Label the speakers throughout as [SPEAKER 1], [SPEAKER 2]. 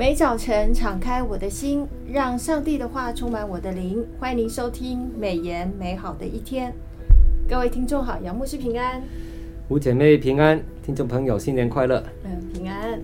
[SPEAKER 1] 每早晨敞开我的心，让上帝的话充满我的灵。欢迎您收听美言美好的一天。各位听众好，杨牧师平安，
[SPEAKER 2] 五姐妹平安，听众朋友新年快乐。
[SPEAKER 1] 嗯，平安。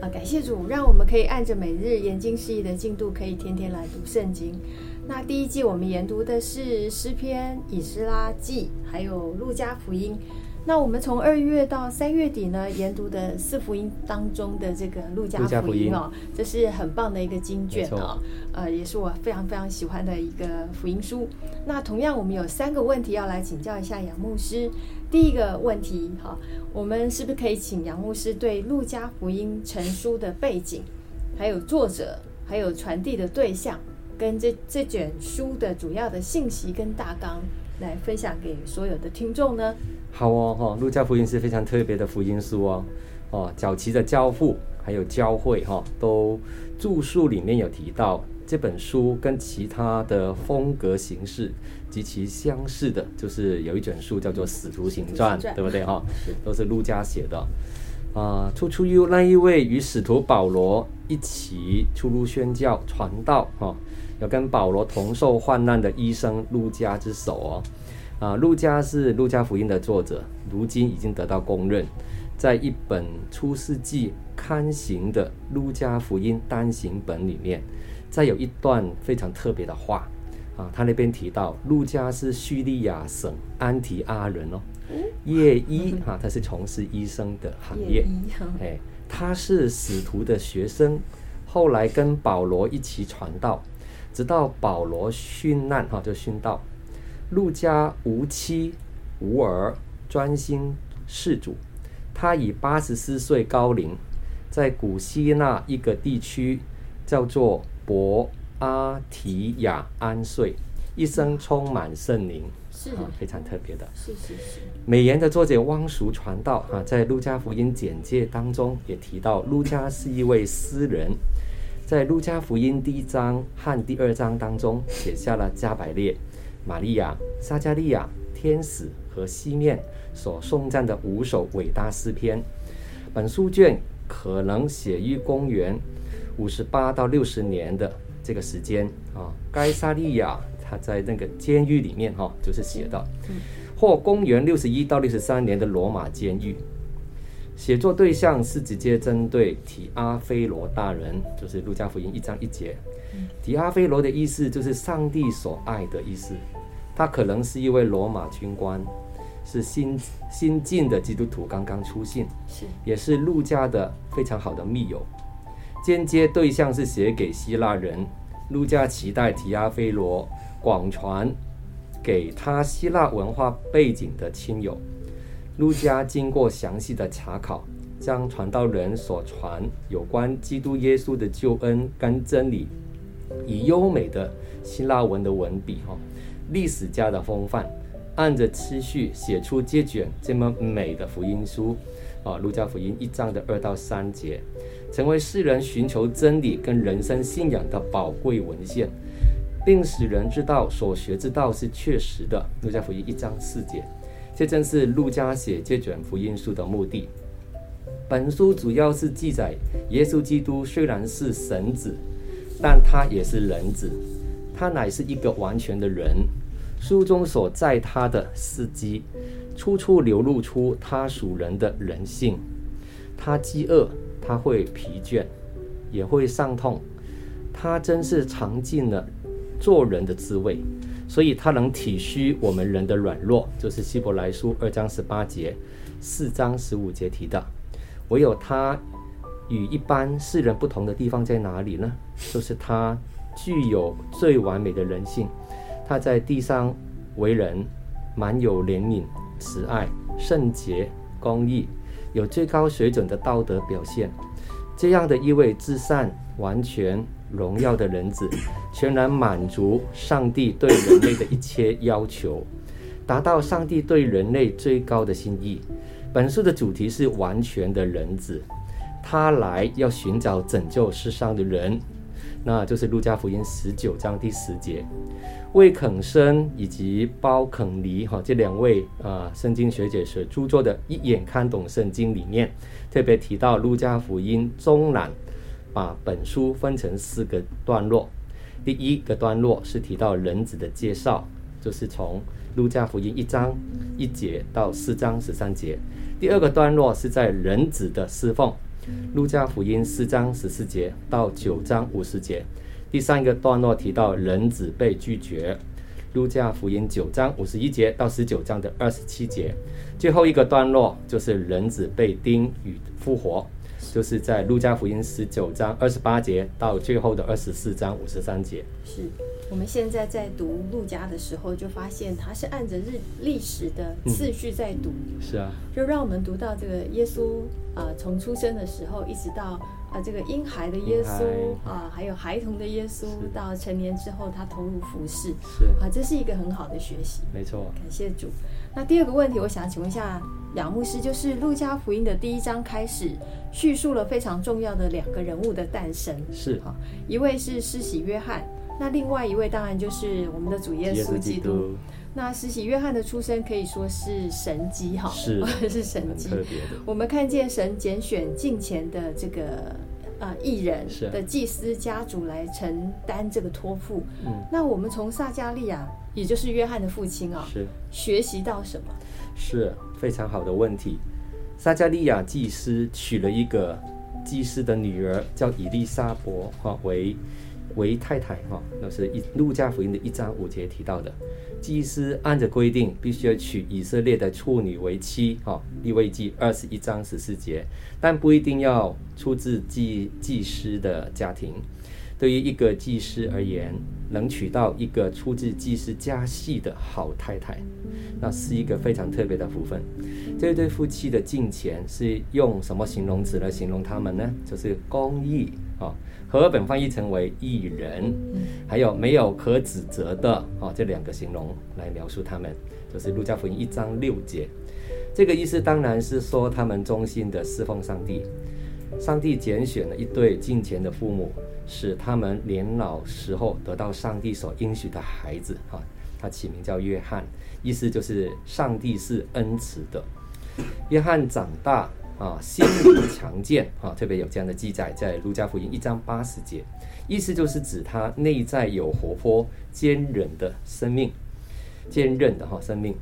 [SPEAKER 1] 啊，感谢主，让我们可以按着每日研经释义的进度，可以天天来读圣经。那第一季我们研读的是诗篇、以斯拉记，还有路加福音。那我们从二月到三月底呢，研读的四福音当中的这个路加福音哦，这是很棒的一个经卷哦，呃，也是我非常非常喜欢的一个福音书。那同样，我们有三个问题要来请教一下杨牧师。第一个问题，哈，我们是不是可以请杨牧师对路加福音成书的背景，还有作者，还有传递的对象，跟这这卷书的主要的信息跟大纲，来分享给所有的听众呢？
[SPEAKER 2] 好哦，哈，路加福音是非常特别的福音书哦，哦，早期的教父还有教会哈，都著述里面有提到这本书跟其他的风格形式极其相似的，就是有一卷书叫做《使徒行传》，对不对哈？都是路加写的，啊，出出于那一位与使徒保罗一起出入宣教传道哈，要跟保罗同受患难的医生路加之手哦。啊，路加是路加福音的作者，如今已经得到公认。在一本初世纪刊行的路加福音单行本里面，再有一段非常特别的话啊，他那边提到路加是叙利亚省安提阿人哦，叶医哈，他是从事医生的行业，哎，他是使徒的学生，后来跟保罗一起传道，直到保罗殉难哈，就殉道。路加无妻无儿，专心事主。他以八十四岁高龄，在古希腊一个地区叫做伯阿提亚安睡，一生充满圣灵，是啊，非常特别的。是是是。美言的作者汪淑传道啊，在路加福音简介当中也提到，路加是一位诗人，在路加福音第一章和第二章当中写下了加百列。玛利亚、撒加利亚、天使和西面所颂赞的五首伟大诗篇，本书卷可能写于公元五十八到六十年的这个时间啊。该萨利亚他在那个监狱里面哈、啊，就是写的，或公元六十一到六十三年的罗马监狱。写作对象是直接针对提阿非罗大人，就是路加福音一章一节。提阿非罗的意思就是上帝所爱的意思。他可能是一位罗马军官，是新新进的基督徒，刚刚出信，是也是路加的非常好的密友。间接对象是写给希腊人，路加期待提阿非罗广传给他希腊文化背景的亲友。路加经过详细的查考，将传道人所传有关基督耶稣的救恩跟真理，以优美的希腊文的文笔哈。历史家的风范，按着次序写出这卷这么美的福音书，啊，路加福音一章的二到三节，成为世人寻求真理跟人生信仰的宝贵文献，并使人知道所学之道是确实的。路加福音一章四节，这正是路加写这卷福音书的目的。本书主要是记载耶稣基督虽然是神子，但他也是人子，他乃是一个完全的人。书中所载他的事迹，处处流露出他属人的人性。他饥饿，他会疲倦，也会伤痛。他真是尝尽了做人的滋味，所以他能体恤我们人的软弱。就是希伯来书二章十八节、四章十五节提的。唯有他与一般世人不同的地方在哪里呢？就是他具有最完美的人性。他在地上为人，满有怜悯、慈爱、圣洁、公义，有最高水准的道德表现。这样的一位至善、完全、荣耀的人子，全然满足上帝对人类的一切要求，达到上帝对人类最高的心意。本书的主题是完全的人子，他来要寻找拯救世上的人，那就是路加福音十九章第十节。魏肯生以及包肯尼哈这两位啊圣经学者所著作的《一眼看懂圣经》里面，特别提到路加福音中览把本书分成四个段落。第一个段落是提到人子的介绍，就是从路加福音一章一节到四章十三节。第二个段落是在人子的侍奉，路加福音四章十四节到九章五十节。第三个段落提到人子被拒绝，路加福音九章五十一节到十九章的二十七节。最后一个段落就是人子被钉与复活。就是在路加福音十九章二十八节到最后的二十四章五十三节。
[SPEAKER 1] 是我们现在在读路加的时候，就发现他是按着日历史的次序在读。
[SPEAKER 2] 嗯。是啊，
[SPEAKER 1] 就让我们读到这个耶稣啊，呃，从出生的时候一直到。啊，这个婴孩的耶稣啊，还有孩童的耶稣，到成年之后，他投入服侍，
[SPEAKER 2] 是
[SPEAKER 1] 啊，这是一个很好的学习。
[SPEAKER 2] 没错，
[SPEAKER 1] 感谢主。那第二个问题，我想请问一下杨牧师，就是路加福音的第一章开始叙述了非常重要的两个人物的诞生，
[SPEAKER 2] 是。
[SPEAKER 1] 哈，一位是施洗约翰，那另外一位当然就是我们的主耶稣基督。那施洗约翰的出生可以说是神迹哈，
[SPEAKER 2] 是。
[SPEAKER 1] 是神迹。我们看见神拣选近前的这个呃艺人的祭司家族来承担这个托付。嗯，那我们从撒加利亚，也就是约翰的父亲啊，
[SPEAKER 2] 是。
[SPEAKER 1] 学习到什么？
[SPEAKER 2] 是非常好的问题。撒迦利亚祭司娶了一个祭司的女儿，叫以利沙伯哈为为太太哈，那是一路加福音的一章五节提到的。祭司按着规定，必须要娶以色列的处女为妻，哈，利未记二十一章十四节，但不一定要出自祭祭司的家庭。对于一个技师而言，能娶到一个出自技师家系的好太太，那是一个非常特别的福分。这对夫妻的敬虔是用什么形容词来形容他们呢？就是公义啊。和本翻译成为义人，还有没有可指责的啊，这两个形容来描述他们，就是路加福音一章六节。这个意思当然是说他们忠心的侍奉上帝。上帝拣选了一对敬虔的父母，使他们年老时候得到上帝所应许的孩子啊。他起名叫约翰，意思就是上帝是恩慈的。约翰长大。啊，心灵强健啊，特别有这样的记载，在路加福音一章八十节，意思就是指他内在有活泼、坚韧的生命，坚韧的哈生命，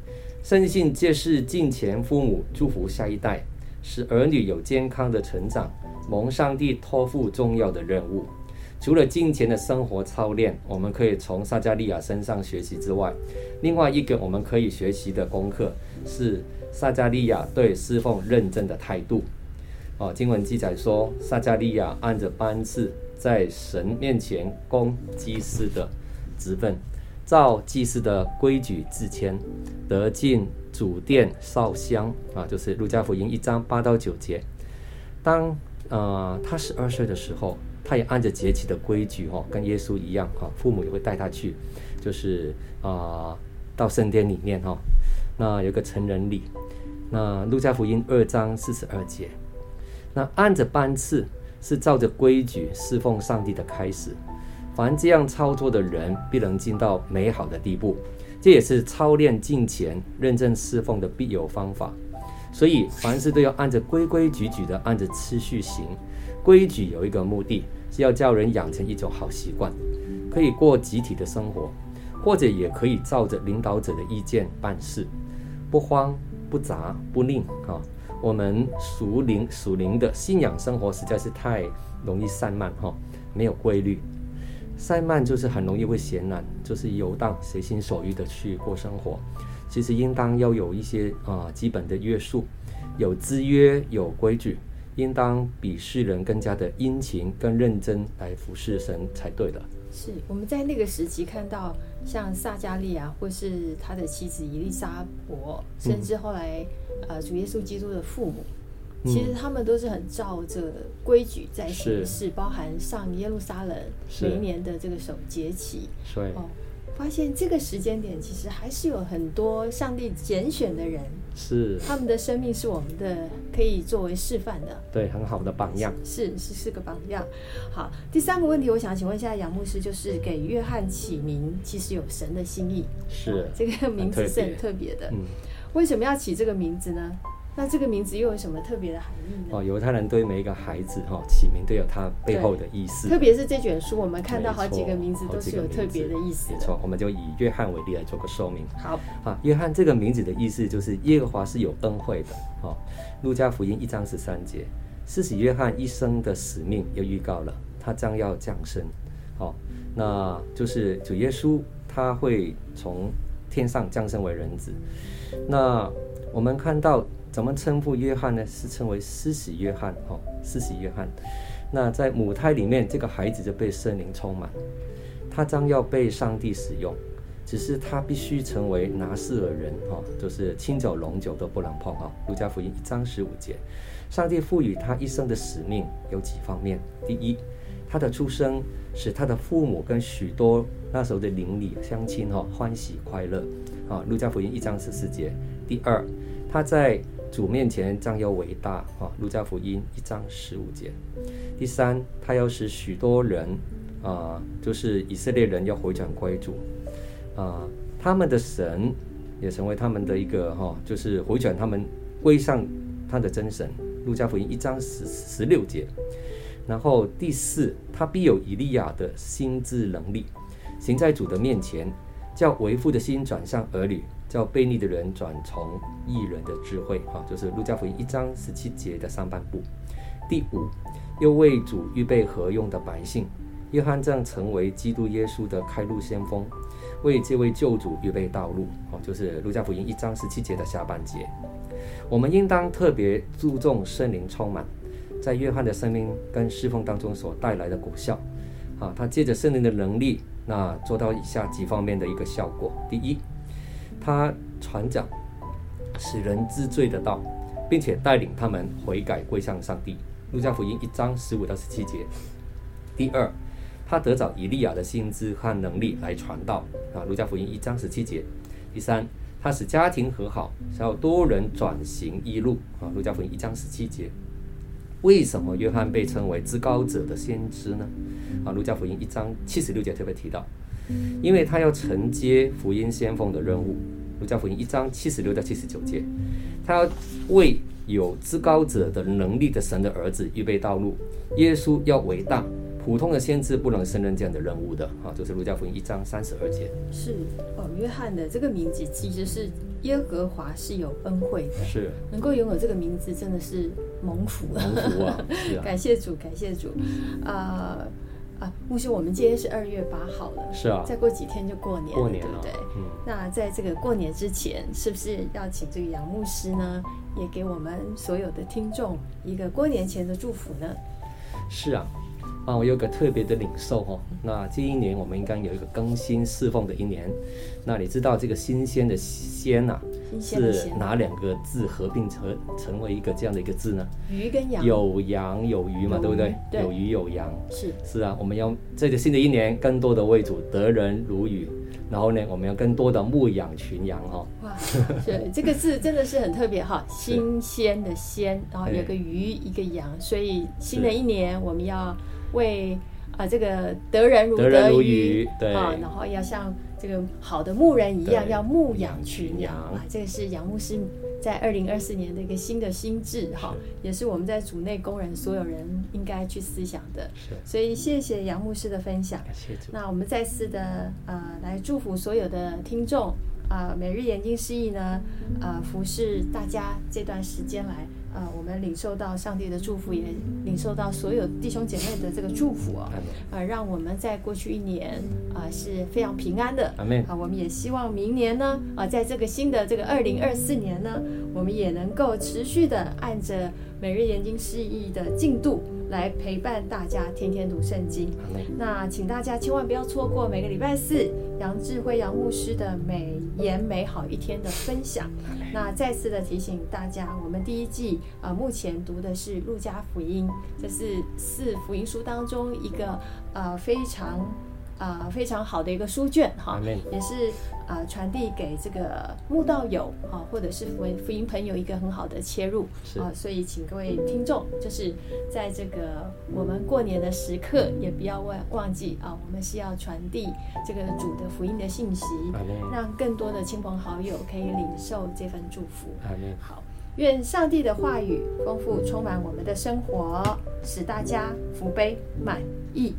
[SPEAKER 2] 深信这是敬前父母祝福下一代，使儿女有健康的成长，蒙上帝托付重要的任务。除了金钱的生活操练，我们可以从撒迦利亚身上学习之外，另外一个我们可以学习的功课是。撒迦利亚对侍奉认真的态度，哦，经文记载说，撒迦利亚按着班次在神面前供祭司的职分，照祭司的规矩自谦，得进主殿烧香啊，就是路加福音一章八到九节。当呃他十二岁的时候，他也按着节期的规矩哦，跟耶稣一样哈，父母也会带他去，就是啊、到圣殿里面哈。那有个成人礼，那路加福音二章四十二节，那按着班次是照着规矩侍奉上帝的开始，凡这样操作的人必能进到美好的地步，这也是操练敬虔、认真侍奉的必有方法。所以凡事都要按着规规矩矩的按着次序行，规矩有一个目的要叫人养成一种好习惯，可以过集体的生活，或者也可以照着领导者的意见办事。不慌不杂不吝啊！我们属灵属灵的信仰生活实在是太容易散漫哈，没有规律，散漫就是很容易会闲懒，就是游荡随心所欲的去过生活。其实应当要有一些啊基本的约束，有制约有规矩，应当比世人更加的殷勤更认真来服侍神才对的。
[SPEAKER 1] 是我们在那个时期看到，像撒加利亚或是他的妻子伊丽莎伯，甚至后来呃主耶稣基督的父母，其实他们都是很照着规矩在行事，包含上耶路撒冷每一年的这个守节期。哦。发现这个时间点，其实还是有很多上帝拣选的人，
[SPEAKER 2] 是。
[SPEAKER 1] 他们的生命是我们的可以作为示范的，
[SPEAKER 2] 对，很好的榜样，
[SPEAKER 1] 是是是个榜样。好，第三个问题，我想请问一下杨牧师，就是给约翰起名，其实有神的心意，
[SPEAKER 2] 是。
[SPEAKER 1] 这个名字是很特别的，嗯，为什么要起这个名字呢？那这个名字又有什么特别的含义呢？
[SPEAKER 2] 哦，犹太人对每一个孩子哈、哦、起名都有他背后的意思。
[SPEAKER 1] 特别是这卷书，我们看到好几个名字都是有特别的意思。
[SPEAKER 2] 没错，我们就以约翰为例来做个说明。
[SPEAKER 1] 好，
[SPEAKER 2] 啊，约翰这个名字的意思就是耶和华是有恩惠的。哦，路加福音一章十三节，施洗约翰一生的使命又预告了他将要降生。哦，那就是主耶稣他会从天上降生为人子。那我们看到。怎么称呼约翰呢？是称为施洗约翰，哦，施洗约翰。那在母胎里面，这个孩子就被圣灵充满，他将要被上帝使用，只是他必须成为拿细耳人，哈，就是清酒龙酒都不能碰，哈。路加福音一章十五节，上帝赋予他一生的使命有几方面：第一，他的出生使他的父母跟许多那时候的邻里乡亲，哈，欢喜快乐，啊，路加福音一章十四节；第二，他在主面前将要伟大啊！路加福音一章十五节。第三，他要使许多人啊，就是以色列人要回转归主啊，他们的神也成为他们的一个哈，就是回转他们归上他的真神。路加福音一章十十六节。然后第四，他必有以利亚的心智能力，行在主的面前，叫为父的心转向儿女。叫悖逆的人转从异人的智慧，哈，就是路加福音一章十七节的上半部。第五，又为主预备合用的百姓，约翰正成为基督耶稣的开路先锋，为这位救主预备道路，哦，就是路加福音一章十七节的下半节。我们应当特别注重圣灵充满，在约翰的生命跟侍奉当中所带来的果效，啊，他借着圣灵的能力，那做到以下几方面的一个效果。第一。他传讲使人知罪的道，并且带领他们悔改归向上帝。路加福音一章十五到十七节。第二，他得着以利亚的心志和能力来传道。啊，路加福音一章十七节。第三，他使家庭和好，使多人转型一路。啊，路加福音一章十七节。为什么约翰被称为至高者的先知呢？啊，路加福音一章七十六节特别提到，因为他要承接福音先锋的任务。路加福音一章七十六到七十九节，他为有至高者的能力的神的儿子预备道路。耶稣要伟大，普通的先知不能胜任这样的任务的。啊，就是路加福音一章三十二节。
[SPEAKER 1] 是哦，约翰的这个名字其实是耶和华是有恩惠的，
[SPEAKER 2] 是
[SPEAKER 1] 能够拥有这个名字真的是蒙福
[SPEAKER 2] 蒙福啊！是啊，
[SPEAKER 1] 感谢主，感谢主，啊、呃。啊，牧师，我们今天是二月八号了，
[SPEAKER 2] 是啊，
[SPEAKER 1] 再过几天就过年了，
[SPEAKER 2] 过年了
[SPEAKER 1] 对不对？
[SPEAKER 2] 嗯，
[SPEAKER 1] 那在这个过年之前，是不是要请这个杨牧师呢，也给我们所有的听众一个过年前的祝福呢？
[SPEAKER 2] 是啊。啊，我有个特别的领受哦。那这一年我们应该有一个更新侍奉的一年。那你知道这个新鲜的鲜呐、啊，是哪两个字合并成成为一个这样的一个字呢？
[SPEAKER 1] 鱼跟羊。
[SPEAKER 2] 有羊有鱼嘛，对不对？
[SPEAKER 1] 对。
[SPEAKER 2] 有鱼有羊。
[SPEAKER 1] 是。
[SPEAKER 2] 是啊，我们要这个新的一年更多的为主得人如鱼，然后呢，我们要更多的牧养群羊哈。
[SPEAKER 1] 哇，对，这个字真的是很特别哈，新鲜的鲜，然后有个鱼一个羊，所以新的一年我们要。为啊、呃，这个得人如得鱼，得人如鱼对啊，然后要像这个好的牧人一样，要牧养群羊啊。这个是杨牧师在二零二四年的一个新的心智哈，也是我们在组内工人所有人应该去思想的。是，所以谢谢杨牧师的分享。谢谢。那我们再次的呃，来祝福所有的听众啊、呃，每日眼睛示意呢，呃，服侍大家这段时间来。呃，我们领受到上帝的祝福，也领受到所有弟兄姐妹的这个祝福啊，呃，让我们在过去一年啊、呃、是非常平安的。啊，我们也希望明年呢，啊、呃，在这个新的这个二零二四年呢，我们也能够持续的按着每日研经释义的进度来陪伴大家，天天读圣经。那请大家千万不要错过每个礼拜四杨智慧杨牧师的美言美好一天的分享。那再次的提醒大家，我们第一季啊、呃，目前读的是路加福音，这是四福音书当中一个呃非常啊、呃、非常好的一个书卷哈，也是啊、呃、传递给这个慕道友啊或者是福福音朋友一个很好的切入啊，所以请各位听众就是在这个我们过年的时刻，也不要忘忘记啊，我们是要传递这个主的福音的信息，让更多的亲朋好友可以领受这份祝福。好。愿上帝的话语丰富充满我们的生活，使大家福杯满溢。